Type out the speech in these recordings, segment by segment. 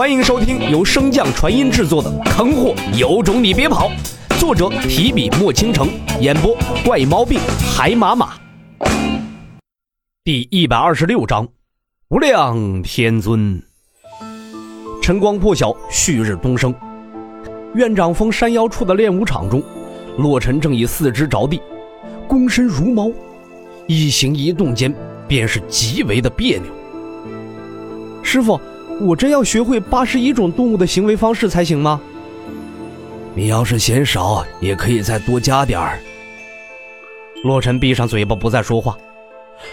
欢迎收听由升降传音制作的《坑货有种你别跑》，作者提笔墨倾城，演播怪毛病海马马。第一百二十六章，无量天尊。晨光破晓，旭日东升。院长峰山腰处的练武场中，洛尘正以四肢着地，躬身如猫，一行一动间便是极为的别扭。师傅。我真要学会八十一种动物的行为方式才行吗？你要是嫌少，也可以再多加点儿。洛尘闭上嘴巴，不再说话。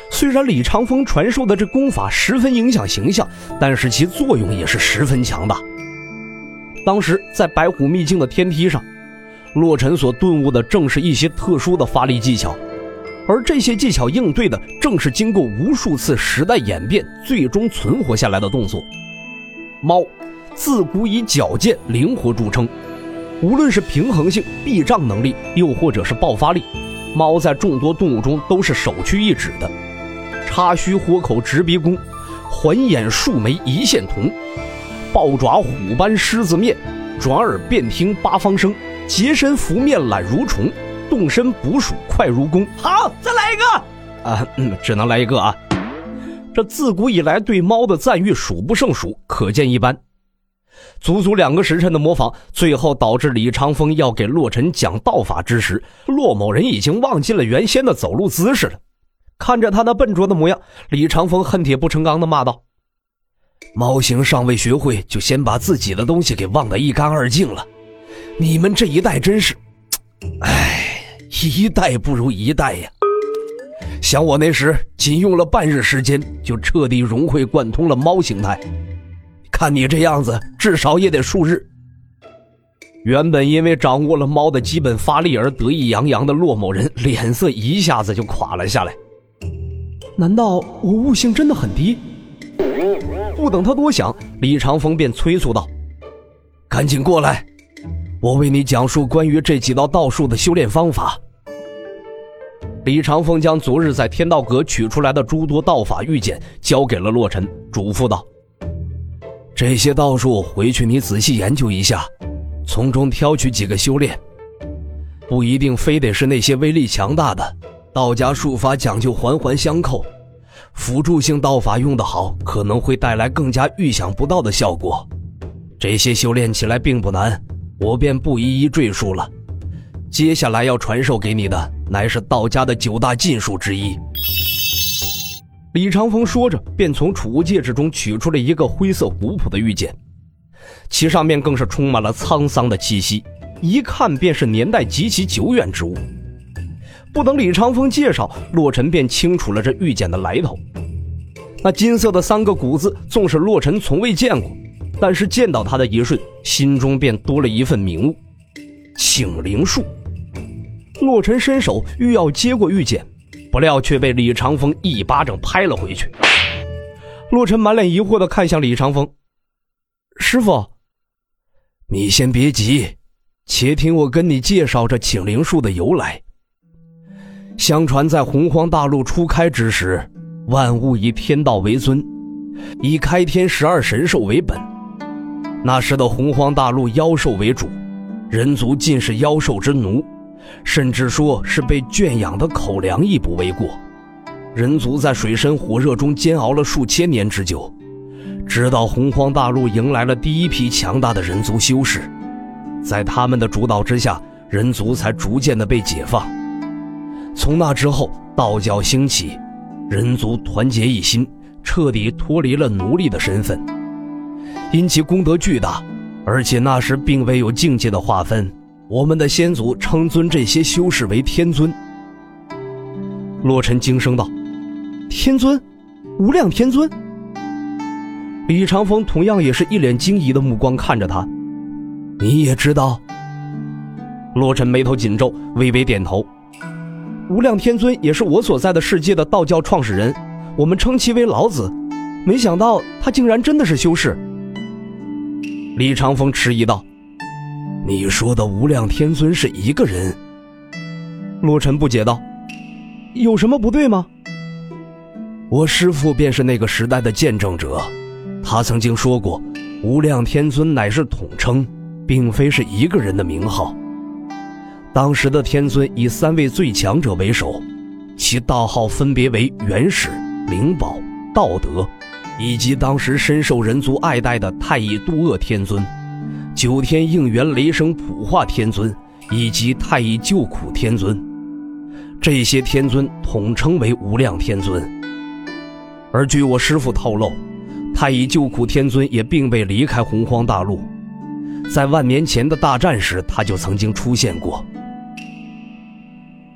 虽然李长风传授的这功法十分影响形象，但是其作用也是十分强大。当时在白虎秘境的天梯上，洛尘所顿悟的正是一些特殊的发力技巧，而这些技巧应对的正是经过无数次时代演变，最终存活下来的动作。猫，自古以矫健灵活著称，无论是平衡性、避障能力，又或者是爆发力，猫在众多动物中都是首屈一指的。插须豁口直鼻弓，环眼竖眉一线瞳，豹爪虎斑狮子面，转耳便听八方声，结身拂面懒如虫，动身捕鼠快如弓。好，再来一个啊，嗯，只能来一个啊。这自古以来对猫的赞誉数不胜数，可见一斑。足足两个时辰的模仿，最后导致李长风要给洛尘讲道法之时，洛某人已经忘记了原先的走路姿势了。看着他那笨拙的模样，李长风恨铁不成钢的骂道：“猫行尚未学会，就先把自己的东西给忘得一干二净了。你们这一代真是，哎，一代不如一代呀！”想我那时仅用了半日时间，就彻底融会贯通了猫形态。看你这样子，至少也得数日。原本因为掌握了猫的基本发力而得意洋洋的骆某人，脸色一下子就垮了下来。难道我悟性真的很低？不等他多想，李长风便催促道：“赶紧过来，我为你讲述关于这几道道术的修炼方法。”李长风将昨日在天道阁取出来的诸多道法玉简交给了洛尘，嘱咐道：“这些道术回去你仔细研究一下，从中挑取几个修炼。不一定非得是那些威力强大的。道家术法讲究环环相扣，辅助性道法用得好，可能会带来更加预想不到的效果。这些修炼起来并不难，我便不一一赘述了。接下来要传授给你的。”乃是道家的九大禁术之一。李长风说着，便从储物戒指中取出了一个灰色古朴的玉简，其上面更是充满了沧桑的气息，一看便是年代极其久远之物。不等李长风介绍，洛尘便清楚了这玉简的来头。那金色的三个古字，纵使洛尘从未见过，但是见到它的一瞬，心中便多了一份明悟：请灵术。洛尘伸手欲要接过玉简，不料却被李长风一巴掌拍了回去。洛尘满脸疑惑地看向李长风：“师傅，你先别急，且听我跟你介绍这请灵术的由来。相传在洪荒大陆初开之时，万物以天道为尊，以开天十二神兽为本。那时的洪荒大陆妖兽为主，人族尽是妖兽之奴。”甚至说是被圈养的口粮亦不为过。人族在水深火热中煎熬了数千年之久，直到洪荒大陆迎来了第一批强大的人族修士，在他们的主导之下，人族才逐渐的被解放。从那之后，道教兴起，人族团结一心，彻底脱离了奴隶的身份。因其功德巨大，而且那时并未有境界的划分。我们的先祖称尊这些修士为天尊。洛尘惊声道：“天尊，无量天尊。”李长风同样也是一脸惊疑的目光看着他。你也知道？洛尘眉头紧皱，微微点头。无量天尊也是我所在的世界的道教创始人，我们称其为老子。没想到他竟然真的是修士。李长风迟疑道。你说的无量天尊是一个人？洛尘不解道：“有什么不对吗？”我师父便是那个时代的见证者，他曾经说过：“无量天尊乃是统称，并非是一个人的名号。当时的天尊以三位最强者为首，其道号分别为元始、灵宝、道德，以及当时深受人族爱戴的太乙渡厄天尊、九天应元雷声普化天尊以及太乙救苦天尊。这些天尊统称为无量天尊。而据我师父透露，太乙救苦天尊也并未离开洪荒大陆，在万年前的大战时，他就曾经出现过。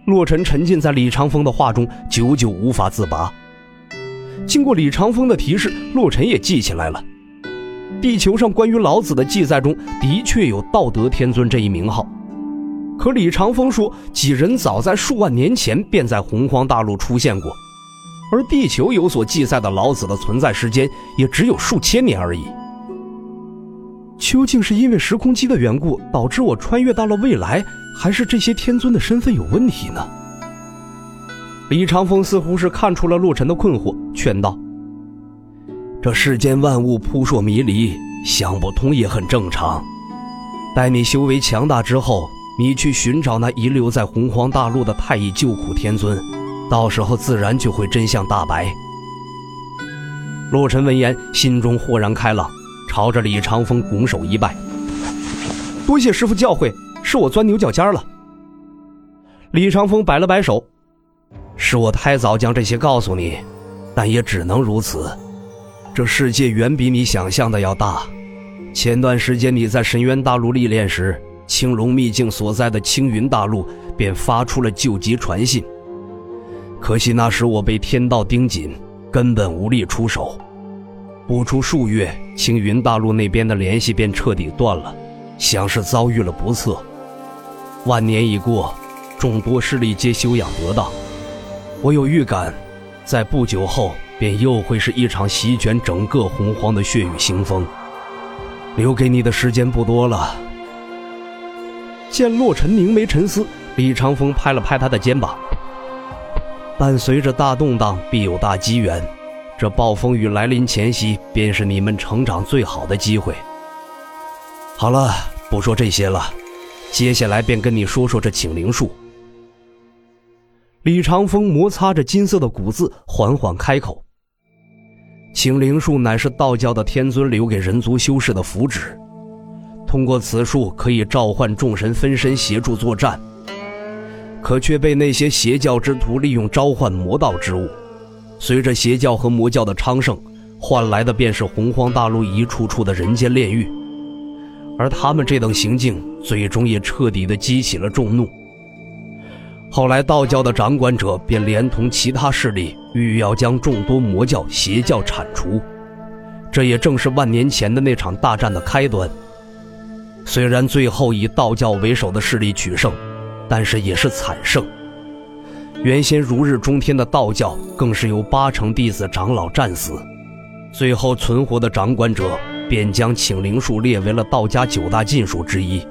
洛尘沉浸在李长风的话中，久久无法自拔。经过李长风的提示，洛尘也记起来了。地球上关于老子的记载中的确有道德天尊这一名号，可李长风说几人早在数万年前便在洪荒大陆出现过，而地球有所记载的老子的存在时间也只有数千年而已。究竟是因为时空机的缘故，导致我穿越到了未来？还是这些天尊的身份有问题呢？李长风似乎是看出了洛尘的困惑，劝道：“这世间万物扑朔迷离，想不通也很正常。待你修为强大之后，你去寻找那遗留在洪荒大陆的太乙救苦天尊，到时候自然就会真相大白。”洛尘闻言，心中豁然开朗，朝着李长风拱手一拜：“多谢师傅教诲。”是我钻牛角尖了。李长风摆了摆手：“是我太早将这些告诉你，但也只能如此。这世界远比你想象的要大。前段时间你在神渊大陆历练时，青龙秘境所在的青云大陆便发出了救急传信。可惜那时我被天道盯紧，根本无力出手。不出数月，青云大陆那边的联系便彻底断了，像是遭遇了不测。”万年已过，众多势力皆休养得当。我有预感，在不久后便又会是一场席卷整个洪荒的血雨腥风。留给你的时间不多了。见洛尘凝眉沉思，李长风拍了拍他的肩膀：“伴随着大动荡，必有大机缘。这暴风雨来临前夕，便是你们成长最好的机会。好了，不说这些了。”接下来便跟你说说这请灵术。李长风摩擦着金色的骨字，缓缓开口：“请灵术乃是道教的天尊留给人族修士的符纸，通过此术可以召唤众神分身协助作战，可却被那些邪教之徒利用召唤魔道之物。随着邪教和魔教的昌盛，换来的便是洪荒大陆一处处的人间炼狱。”而他们这等行径，最终也彻底的激起了众怒。后来，道教的掌管者便连同其他势力，欲要将众多魔教邪教铲除。这也正是万年前的那场大战的开端。虽然最后以道教为首的势力取胜，但是也是惨胜。原先如日中天的道教，更是有八成弟子长老战死，最后存活的掌管者。便将请灵术列为了道家九大禁术之一，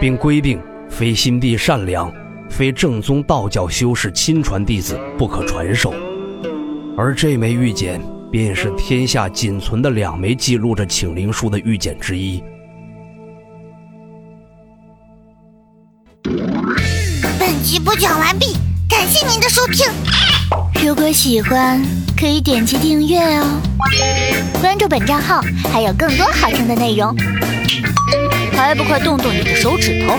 并规定非心地善良、非正宗道教修士亲传弟子不可传授。而这枚玉简便是天下仅存的两枚记录着请灵书的玉简之一。本集播讲完毕，感谢您的收听。如果喜欢，可以点击订阅哦，关注本账号还有更多好听的内容，还不快动动你的手指头！